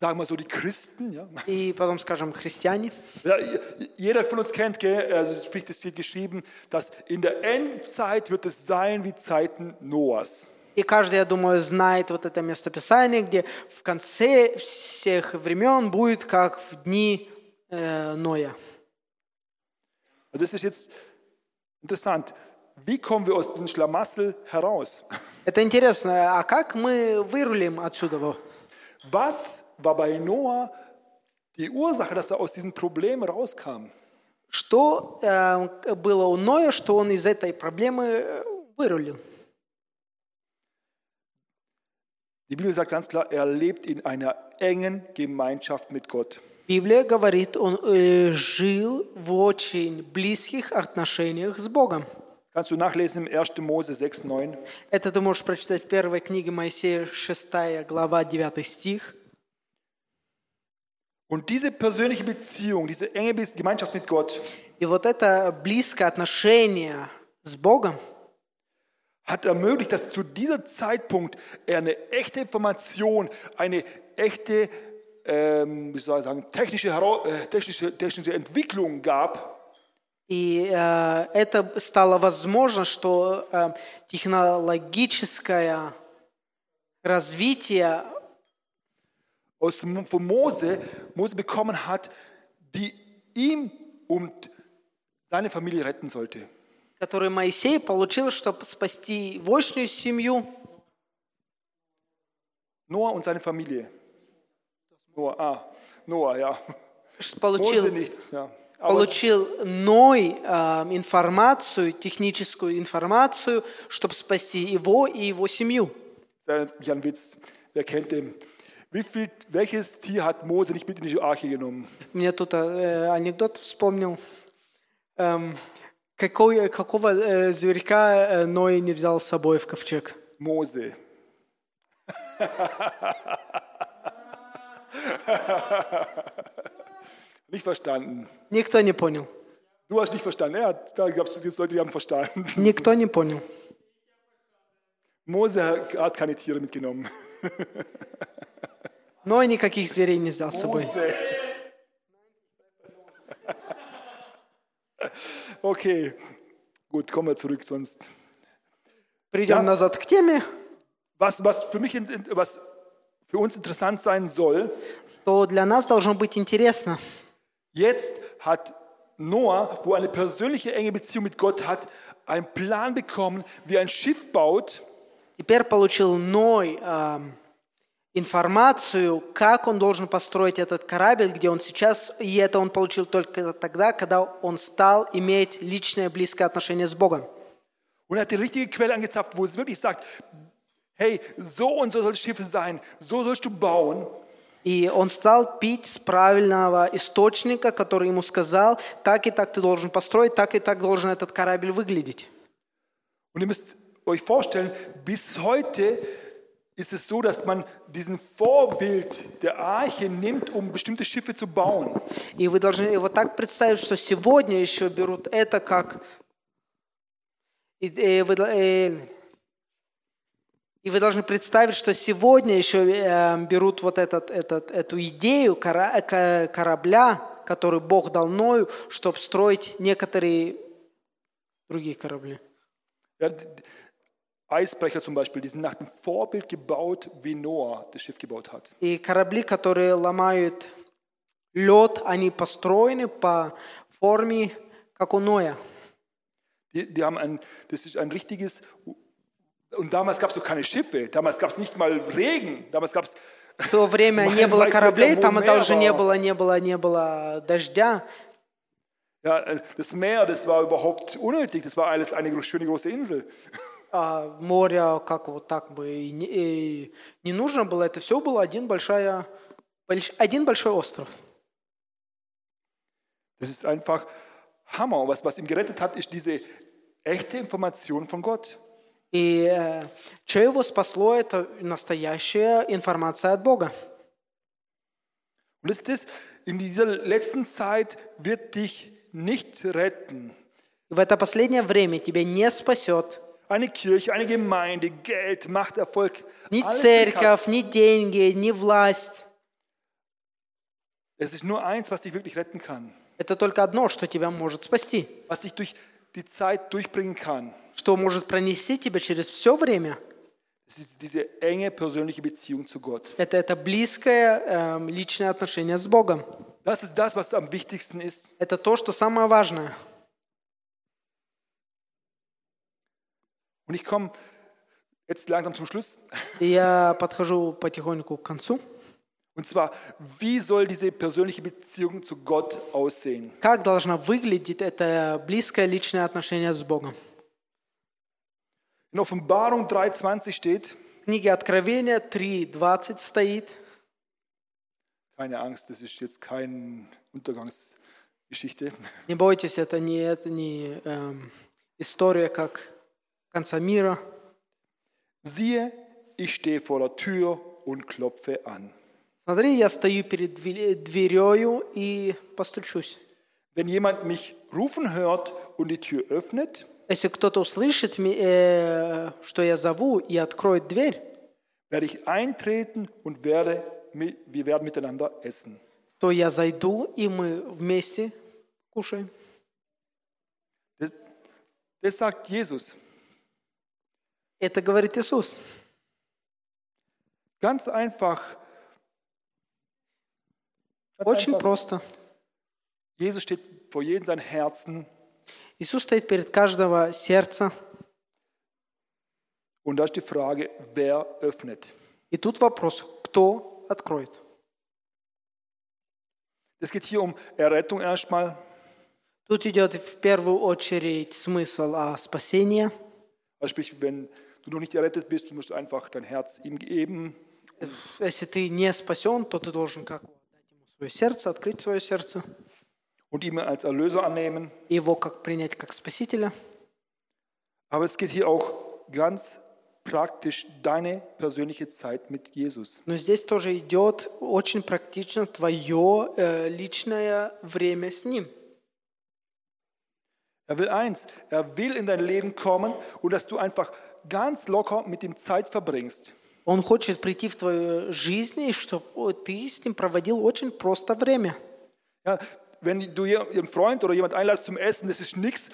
Speaker 1: sagen wir so, die Christen, ja.
Speaker 2: и потом, скажем, христиане.
Speaker 1: ja jeder von uns kennt, gell, also spricht es hier geschrieben, dass in der Endzeit wird es sein wie Zeiten Noahs.
Speaker 2: И каждый, я думаю, знает вот это местописание, где в конце всех времен будет как в дни э, Ноя.
Speaker 1: Also das ist jetzt interessant. Wie kommen wir aus diesem Schlamassel heraus?
Speaker 2: Это интересно, а как мы вырулим отсюда?
Speaker 1: Was war bei Noah die Ursache, dass er aus diesem Problem rauskam?
Speaker 2: Что э, было у Ноя, что он из этой проблемы э, вырулил?
Speaker 1: Die Bibel sagt ganz klar, er lebt in einer engen Gemeinschaft mit Gott.
Speaker 2: Библия говорит, он э, жил в очень близких отношениях с Богом.
Speaker 1: Kannst du nachlesen im 1. Mose 6, 9.
Speaker 2: Это ты можешь прочитать в первой книге Моисея, 6 глава, 9 стих.
Speaker 1: Und diese persönliche Beziehung, diese enge Be- Gemeinschaft mit Gott
Speaker 2: И вот это близкое отношение с Богом
Speaker 1: hat ermöglicht, dass zu dieser Zeitpunkt er eine echte Information, eine echte, ähm, wie soll ich sagen, technische, Hera- äh, technische, technische Entwicklung gab,
Speaker 2: И э, это стало возможно, что э, технологическое развитие
Speaker 1: aus, von Mose, Mose bekommen hat, die ihm und seine Familie retten sollte.
Speaker 2: которое Моисей получил, чтобы спасти войшнюю семью,
Speaker 1: Noah und seine Familie. Noah, ah, Noah, ja. Mose
Speaker 2: получил,
Speaker 1: nicht, ja. Aber
Speaker 2: получил Ной э, информацию, техническую информацию, чтобы спасти его и его семью.
Speaker 1: das ist ja ein Witz, wer kennt den? Wie viel, welches Tier hat Mose nicht mit in die Arche genommen?
Speaker 2: Мне тут э, анекдот вспомнил. Эм, какой, какого э, зверька э, Ной не взял с собой в ковчег?
Speaker 1: Mose. nicht verstanden.
Speaker 2: Никто не понял.
Speaker 1: Du hast nicht verstanden. Ja, da gab es Leute, die haben verstanden.
Speaker 2: Никто не понял.
Speaker 1: Mose hat keine Tiere mitgenommen.
Speaker 2: Ной никаких зверей не взял с собой.
Speaker 1: Okay, gut, kommen wir zurück, sonst.
Speaker 2: Придем
Speaker 1: Ja.
Speaker 2: назад к теме.
Speaker 1: Was, was, für mich, was für uns interessant sein soll,
Speaker 2: То для нас должно быть интересно.
Speaker 1: jetzt hat Noah, wo eine persönliche enge Beziehung mit Gott hat, einen Plan bekommen, wie er ein Schiff baut,
Speaker 2: Теперь получил Ной эм, информацию, как он должен построить этот корабль, где он сейчас, и это он получил только тогда, когда он стал иметь личное близкое отношение с Богом.
Speaker 1: und er hat die richtige Quelle angezapft, wo es wirklich sagt, hey, so und so soll das Schiff sein, so sollst du bauen.
Speaker 2: И он стал пить с правильного источника, который ему сказал, так и так ты должен построить, так и так должен этот корабль выглядеть.
Speaker 1: Und ihr müsst euch vorstellen, bis heute ist es so, dass man diesen Vorbild der Arche nimmt, um bestimmte Schiffe zu bauen.
Speaker 2: И вы должны вот так представить, что сегодня еще берут это как... И, э, вы, э, и вы должны представить, что сегодня еще э, берут вот этот, этот, эту идею корабля, который Бог дал Ною, чтобы строить некоторые другие корабли.
Speaker 1: Ja, d- d- Eisbrecher zum Beispiel, die sind nach dem Vorbild gebaut, wie Noah das Schiff gebaut hat.
Speaker 2: И корабли, которые ломают лед, они построены по форме, как у Ноя.
Speaker 1: Die, die haben ein, das ist ein richtiges, und damals gab es noch keine Schiffe, damals gab es nicht mal Regen, damals gab es,
Speaker 2: В то время не было
Speaker 1: Май-
Speaker 2: кораблей,
Speaker 1: Майкл
Speaker 2: там
Speaker 1: Мумева.
Speaker 2: даже не было, не было, не было дождя.
Speaker 1: Ja, äh, das Meer, das war überhaupt unnötig. Das war alles eine gro- schöne große Insel.
Speaker 2: А море как вот так бы и не, и не нужно было. Это все было один, большая, больш- один большой остров.
Speaker 1: Das ist einfach Hammer. Was, was ihn gerettet hat, ist diese echte Information von Gott.
Speaker 2: И э, что его спасло, это настоящая информация от Бога.
Speaker 1: Und das, das in dieser letzten Zeit wird dich nicht retten.
Speaker 2: В это последнее время тебя не спасет
Speaker 1: Eine Kirche, eine Gemeinde, Geld, Macht, Erfolg.
Speaker 2: ни
Speaker 1: alles
Speaker 2: церковь,
Speaker 1: gekratzt.
Speaker 2: ни деньги, ни власть.
Speaker 1: Es ist nur eins, was dich wirklich retten kann.
Speaker 2: Это только одно, что тебя может спасти,
Speaker 1: Was dich durch die Zeit durchbringen kann.
Speaker 2: что может пронести тебя через все время.
Speaker 1: Das ist diese enge persönliche Beziehung zu Gott.
Speaker 2: Это, это близкое эм, личное отношение с Богом.
Speaker 1: Das ist das, was am wichtigsten ist.
Speaker 2: Это то, что самое важное.
Speaker 1: Und ich komme jetzt langsam zum Schluss.
Speaker 2: И я подхожу потихоньку к концу.
Speaker 1: Und zwar, wie soll diese persönliche Beziehung zu Gott aussehen?
Speaker 2: Как должна выглядеть это близкое личное отношение с Богом?
Speaker 1: In Offenbarung 3,20 steht,
Speaker 2: В книге Откровения 3.20 стоит,
Speaker 1: keine Angst, das ist jetzt keine Untergangsgeschichte.
Speaker 2: не бойтесь, это не, это не эм, история как конца мира.
Speaker 1: Siehe, ich stehe vor der Tür und klopfe an.
Speaker 2: Смотри, я стою перед две- дверею и постучусь.
Speaker 1: Wenn jemand mich rufen hört und die Tür öffnet,
Speaker 2: Если кто-то услышит, ми- э, что я зову и откроет дверь,
Speaker 1: werde ich eintreten und werde, mi- wir werden miteinander essen.
Speaker 2: то я зайду, и мы вместе кушаем.
Speaker 1: Das, das sagt Jesus.
Speaker 2: Это говорит Иисус.
Speaker 1: Ganz einfach. Ganz
Speaker 2: Очень
Speaker 1: einfach.
Speaker 2: просто.
Speaker 1: Jesus steht vor jedem sein Herzen
Speaker 2: Иисус стоит перед каждого сердца.
Speaker 1: und da ist die Frage, wer öffnet?
Speaker 2: И тут вопрос, кто откроет?
Speaker 1: Es geht hier um Errettung erstmal.
Speaker 2: Тут идет в первую очередь смысл о спасении.
Speaker 1: Also sprich, wenn du noch nicht errettet bist, musst du einfach dein Herz ihm geben.
Speaker 2: Если ты не спасен, то ты должен как отдать ему свое сердце, открыть свое сердце,
Speaker 1: und ihn als Erlöser annehmen.
Speaker 2: его как принять как спасителя.
Speaker 1: Aber es geht hier auch ganz praktisch deine persönliche Zeit mit Jesus.
Speaker 2: Но здесь тоже идет очень практично твое э, личное время с ним.
Speaker 1: Er will eins, er will in dein Leben kommen und dass du einfach ganz locker mit ihm Zeit verbringst.
Speaker 2: Он хочет прийти в твою жизнь, и чтобы ты с ним проводил очень просто время.
Speaker 1: Ja, wenn du einen Freund oder jemand einladest zum Essen, das ist nichts.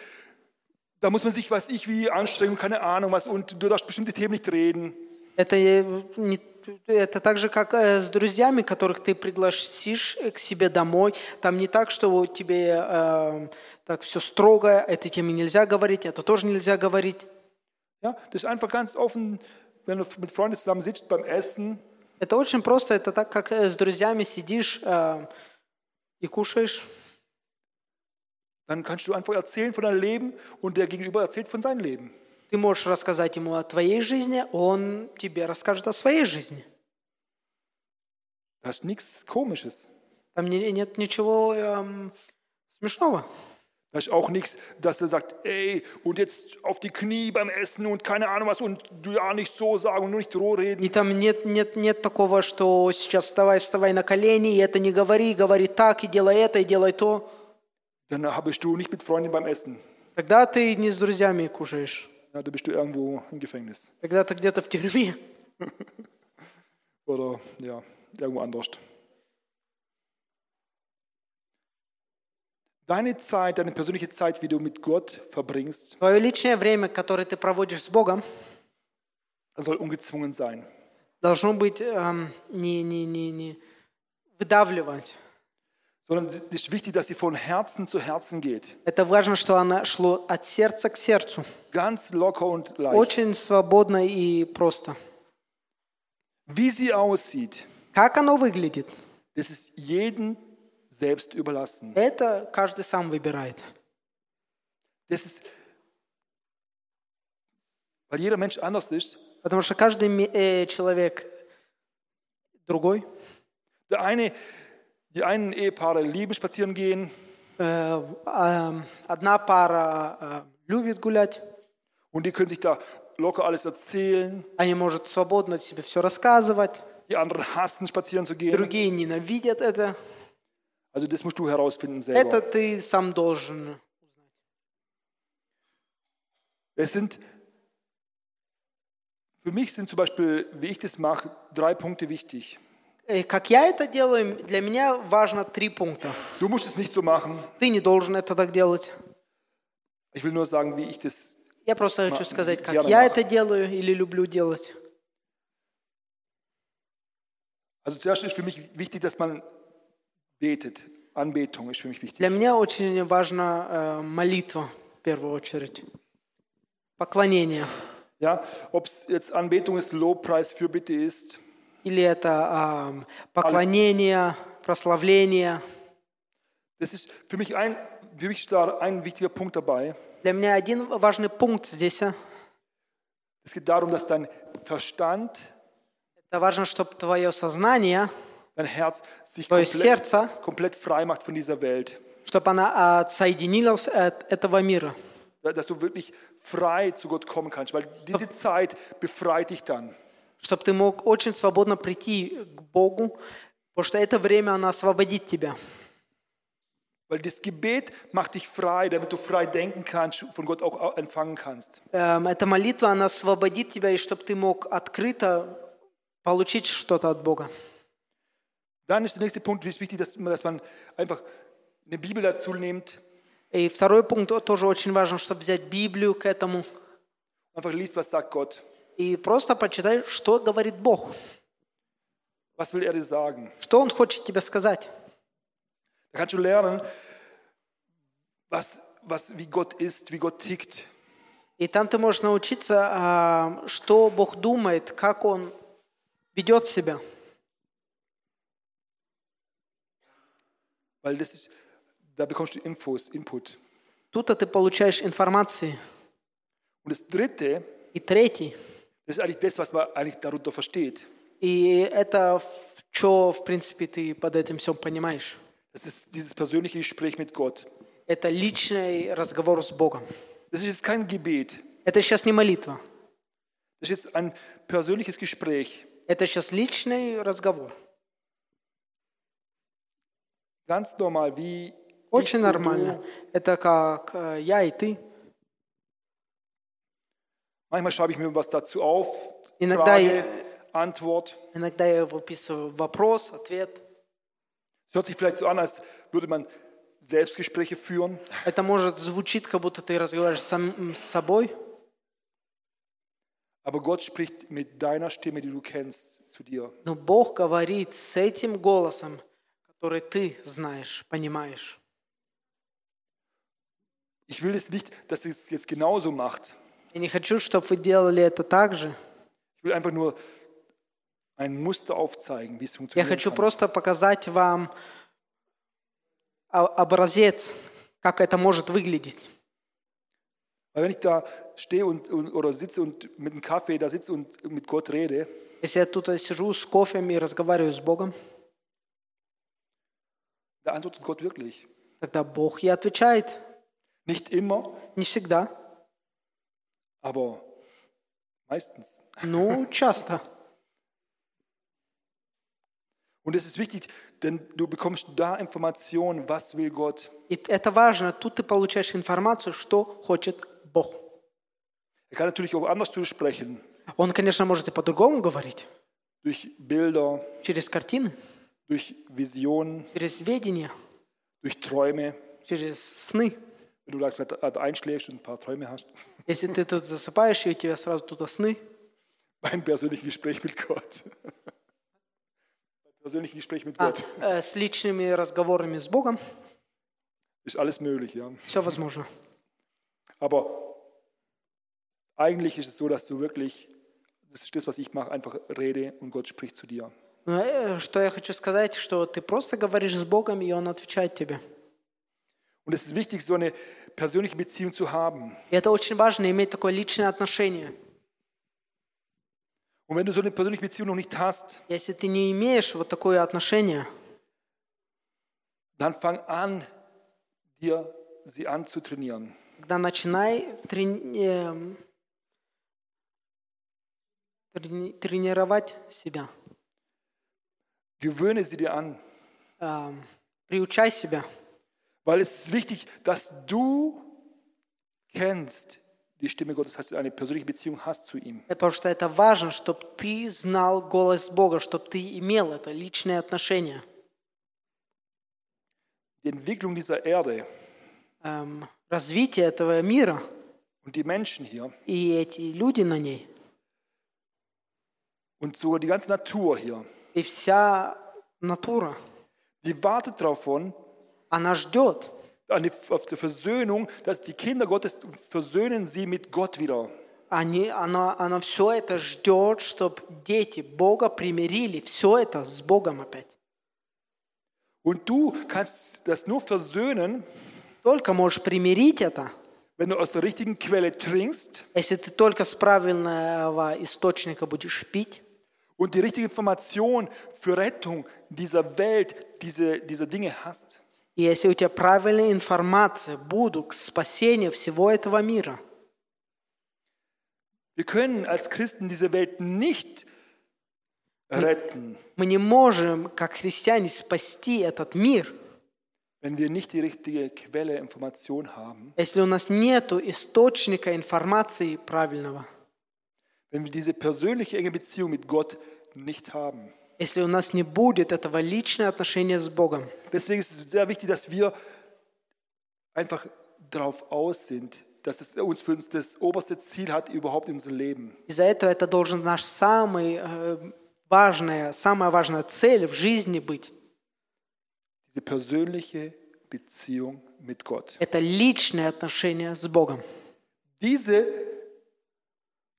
Speaker 1: Da muss man sich, was ich wie anstrengen, keine Ahnung was, und du darfst bestimmte Themen nicht reden.
Speaker 2: Это, э, не- это так же, как э, с друзьями, которых ты пригласишь э, к себе домой. Там не так, что тебе э, так все строго, этой теме нельзя говорить, это тоже нельзя говорить.
Speaker 1: Ja, das ist einfach ganz offen, wenn du mit Freunden zusammen sitzt beim Essen.
Speaker 2: Это очень просто, это так, как э, с друзьями сидишь э, и кушаешь.
Speaker 1: Dann kannst du einfach erzählen von deinem Leben und der Gegenüber erzählt von seinem Leben.
Speaker 2: Ты можешь рассказать ему о твоей жизни, он тебе расскажет о своей жизни.
Speaker 1: Das ist nichts Komisches.
Speaker 2: Там не- нет ничего эм, смешного.
Speaker 1: Das ist auch nichts, dass er sagt, ey, und jetzt auf die Knie beim Essen und keine Ahnung was und du ja nicht so sagen und nur nicht so reden.
Speaker 2: И там нет, нет, нет такого, что сейчас вставай, вставай на колени, и это не говори, говори так, и делай это, и делай то.
Speaker 1: Dann bist du nicht mit Freunden beim Essen.
Speaker 2: Тогда ты не с друзьями кушаешь.
Speaker 1: Ja, da bist du irgendwo im Gefängnis
Speaker 2: Тогда ты где-то в тюрьме.
Speaker 1: oder ja, irgendwo anders. Deine Zeit, deine persönliche Zeit, wie du mit Gott verbringst,
Speaker 2: Твое личное время, которое ты проводишь с Богом,
Speaker 1: soll ungezwungen sein.
Speaker 2: должно быть эм, не, не, не, не выдавливать.
Speaker 1: Sondern es ist wichtig, dass sie von Herzen zu Herzen geht.
Speaker 2: Это важно, что она шло от сердца к сердцу.
Speaker 1: Ganz locker und leicht.
Speaker 2: Очень свободно и просто.
Speaker 1: Wie sie aussieht,
Speaker 2: Как оно выглядит?
Speaker 1: das ist jeden selbst überlassen.
Speaker 2: Это каждый сам выбирает.
Speaker 1: Das ist, weil jeder Mensch anders ist.
Speaker 2: Потому что каждый ме- э, человек другой.
Speaker 1: Der eine, die einen Ehepaare lieben spazieren gehen,
Speaker 2: Э, а, Одна пара э, любит гулять,
Speaker 1: und die können sich da locker alles erzählen.
Speaker 2: они могут свободно себе все рассказывать,
Speaker 1: Die anderen hassen spazieren zu gehen.
Speaker 2: другие ненавидят это.
Speaker 1: Also das musst du herausfinden selber.
Speaker 2: Это ты сам должен.
Speaker 1: Es sind, für mich sind zum Beispiel, wie ich das mache, drei Punkte wichtig.
Speaker 2: Э, Как я это делаю, для меня важно три пункта.
Speaker 1: Du musst es nicht so machen.
Speaker 2: Ты не должен это так делать.
Speaker 1: Ich will nur sagen, wie ich das.
Speaker 2: Я просто хочу сказать, как я это делаю или люблю делать.
Speaker 1: Also zuerst ist für mich wichtig, dass man betet. Anbetung ist für mich wichtig.
Speaker 2: Для меня очень важна э, молитва в первую очередь. Поклонение.
Speaker 1: Ja, ob es jetzt Anbetung ist, Lobpreis, Fürbitte ist.
Speaker 2: Или это ам, поклонение, прославление.
Speaker 1: Das ist für mich ein, für mich da ein wichtiger Punkt dabei.
Speaker 2: Для меня один важный пункт здесь. а,
Speaker 1: Es geht darum, dass dein Verstand,
Speaker 2: Это важно, чтобы твое сознание,
Speaker 1: dein Herz sich
Speaker 2: твое
Speaker 1: komplett,
Speaker 2: сердце,
Speaker 1: komplett frei macht von dieser Welt.
Speaker 2: чтобы она отсоединилась от этого мира.
Speaker 1: Dass du wirklich frei zu Gott kommen kannst, weil diese Zeit befreit dich dann.
Speaker 2: Чтобы ты мог очень свободно прийти к Богу, потому что это время, оно освободит тебя.
Speaker 1: Weil das Gebet macht dich frei, damit du frei denken kannst, von Gott auch empfangen kannst.
Speaker 2: Эм, Эта молитва, она освободит тебя, и чтобы ты мог открыто получить что-то от Бога.
Speaker 1: Dann ist der nächste Punkt, es ist wichtig, dass, dass man einfach eine Bibel dazu nimmt,
Speaker 2: И второй пункт тоже очень важен, чтобы взять Библию к этому
Speaker 1: einfach liest, was sagt Gott.
Speaker 2: и просто почитай, что говорит Бог,
Speaker 1: Was will er dir sagen?
Speaker 2: что Он хочет тебе сказать.
Speaker 1: Da kannst du lernen, was, was, wie Gott ist, wie Gott tickt.
Speaker 2: И там ты можешь научиться, а, что Бог думает, как Он ведет себя.
Speaker 1: Weil das ist, da bekommst du Infos, Input.
Speaker 2: Тут ты получаешь информации.
Speaker 1: Und das Dritte,
Speaker 2: И третий,
Speaker 1: das ist eigentlich das, was man eigentlich darunter versteht.
Speaker 2: и это что, в принципе, ты под этим всем понимаешь.
Speaker 1: Das ist dieses persönliche Gespräch mit Gott.
Speaker 2: Это личный разговор с Богом.
Speaker 1: Das ist jetzt kein Gebet.
Speaker 2: Это сейчас не молитва.
Speaker 1: Das ist jetzt ein persönliches Gespräch.
Speaker 2: Это сейчас личный разговор.
Speaker 1: Ganz normal, wie
Speaker 2: Очень нормально. Это как э, я и ты.
Speaker 1: Manchmal schreibe ich mir was dazu auf.
Speaker 2: Иногда
Speaker 1: Frage,
Speaker 2: я-
Speaker 1: Antwort.
Speaker 2: Иногда я выписываю вопрос, ответ.
Speaker 1: Es hört sich vielleicht so an, als würde man Selbstgespräche führen.
Speaker 2: Это может звучит, как будто ты разговариваешь сам с собой,
Speaker 1: Aber Gott spricht mit deiner Stimme, die du kennst, zu dir.
Speaker 2: но Бог говорит с этим голосом, который ты знаешь, понимаешь.
Speaker 1: Ich will es nicht, dass ihr es jetzt genauso macht.
Speaker 2: Я не хочу, чтобы вы делали это так же.
Speaker 1: Ich will einfach nur ein Muster aufzeigen, wie es
Speaker 2: Я
Speaker 1: funktioniert.
Speaker 2: хочу
Speaker 1: Kann.
Speaker 2: просто показать вам о- образец, как это может выглядеть.
Speaker 1: Weil wenn ich da stehe und, und, oder sitze und mit einem Kaffee da sitze und mit Gott rede,
Speaker 2: Если я тут сижу с кофе и разговариваю с Богом,
Speaker 1: da antwortet Gott wirklich.
Speaker 2: тогда Бог и отвечает.
Speaker 1: Nicht immer,
Speaker 2: Не всегда,
Speaker 1: aber meistens.
Speaker 2: но часто.
Speaker 1: Und es ist wichtig, denn du bekommst da Informationen, was will Gott.
Speaker 2: И это важно. Тут ты получаешь информацию, что хочет Бог.
Speaker 1: Er kann natürlich auch anders zu sprechen,
Speaker 2: Он, конечно, может и по-другому говорить.
Speaker 1: durch Bilder,
Speaker 2: Через картины,
Speaker 1: durch Visionen,
Speaker 2: через видение,
Speaker 1: durch Träume.
Speaker 2: через сны.
Speaker 1: Wenn du da gerade einschläfst und ein paar Träume hast,
Speaker 2: Если ты тут засыпаешь, и у тебя сразу тут сны,
Speaker 1: beim persönlichen Gespräch mit Gott. beim persönlichen Gespräch mit
Speaker 2: а,
Speaker 1: Gott
Speaker 2: э, с личными разговорами с Богом,
Speaker 1: ist alles möglich, ja.
Speaker 2: все возможно.
Speaker 1: Aber eigentlich ist es so, dass du wirklich, das ist das, was ich mache, einfach rede und Gott spricht zu dir.
Speaker 2: Но, э, Что я хочу сказать, что ты просто говоришь с Богом, и Он отвечает тебе.
Speaker 1: Und es ist wichtig, so eine persönliche Beziehung zu haben.
Speaker 2: И это очень важно, иметь такое личное отношение.
Speaker 1: Und wenn du so eine persönliche Beziehung noch nicht hast,
Speaker 2: Если ты не имеешь вот такое отношение,
Speaker 1: dann fang an, dir sie anzutrainieren.
Speaker 2: тогда начинай трени- эм, трени- тренировать себя.
Speaker 1: Gewöhne sie dir an.
Speaker 2: Эм, Приучай себя.
Speaker 1: Weil es ist wichtig, dass du kennst die Stimme Gottes, dass du eine persönliche Beziehung hast zu ihm.
Speaker 2: Потому что это важно, чтобы ты знал голос Бога, чтобы ты имел это личное отношение.
Speaker 1: Die Entwicklung dieser Erde
Speaker 2: Эм, Развитие этого мира
Speaker 1: und die Menschen hier
Speaker 2: и эти люди на ней,
Speaker 1: und sogar die ganze Natur hier,
Speaker 2: и вся натура,
Speaker 1: die wartet davon,
Speaker 2: она ждет,
Speaker 1: an die, auf die Versöhnung, dass die Kinder Gottes versöhnen sie mit Gott wieder.
Speaker 2: Они, она, она все это ждет, чтобы дети Бога примирили. Все это с Богом опять.
Speaker 1: Und du kannst das nur versöhnen,
Speaker 2: Только можешь примирить это,
Speaker 1: wenn du aus der richtigen Quelle trinkst.
Speaker 2: если ты только с правильного источника будешь пить,
Speaker 1: und die richtige Information für Rettung dieser Welt, diese, dieser Dinge hast.
Speaker 2: если у тебя правильная информация будут к спасению всего этого мира.
Speaker 1: Wir können als Christen diese Welt nicht retten,
Speaker 2: Мы не можем, как христиане, спасти этот мир,
Speaker 1: wenn wir nicht die richtige Quelle Information haben,
Speaker 2: если у нас нет источника информации правильного,
Speaker 1: wenn wir diese persönliche enge Beziehung mit Gott nicht haben.
Speaker 2: если у нас не будет этого личного отношения с Богом.
Speaker 1: Deswegen ist es sehr wichtig, dass wir einfach darauf aus sind, dass es uns für uns das oberste Ziel hat überhaupt in unserem Leben.
Speaker 2: Из-за этого это должен наш самый э, важная, самая важная цель в жизни быть.
Speaker 1: Diese persönliche Beziehung mit Gott.
Speaker 2: Это личное отношение с Богом.
Speaker 1: Diese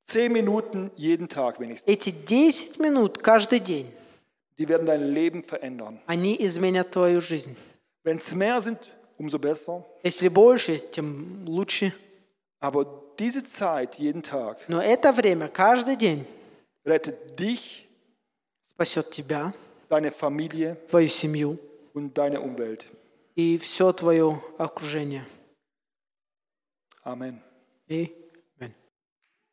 Speaker 1: zehn Minuten jeden Tag wenigstens,
Speaker 2: Эти 10 минут каждый день,
Speaker 1: die werden dein Leben verändern.
Speaker 2: они изменят твою жизнь.
Speaker 1: Wenn es mehr sind, umso besser.
Speaker 2: Если больше, тем лучше.
Speaker 1: Aber diese Zeit jeden Tag
Speaker 2: Но это время каждый день
Speaker 1: rettet dich,
Speaker 2: спасет тебя,
Speaker 1: deine Familie
Speaker 2: твою семью
Speaker 1: und deine Umwelt.
Speaker 2: и все твое окружение.
Speaker 1: Amen.
Speaker 2: И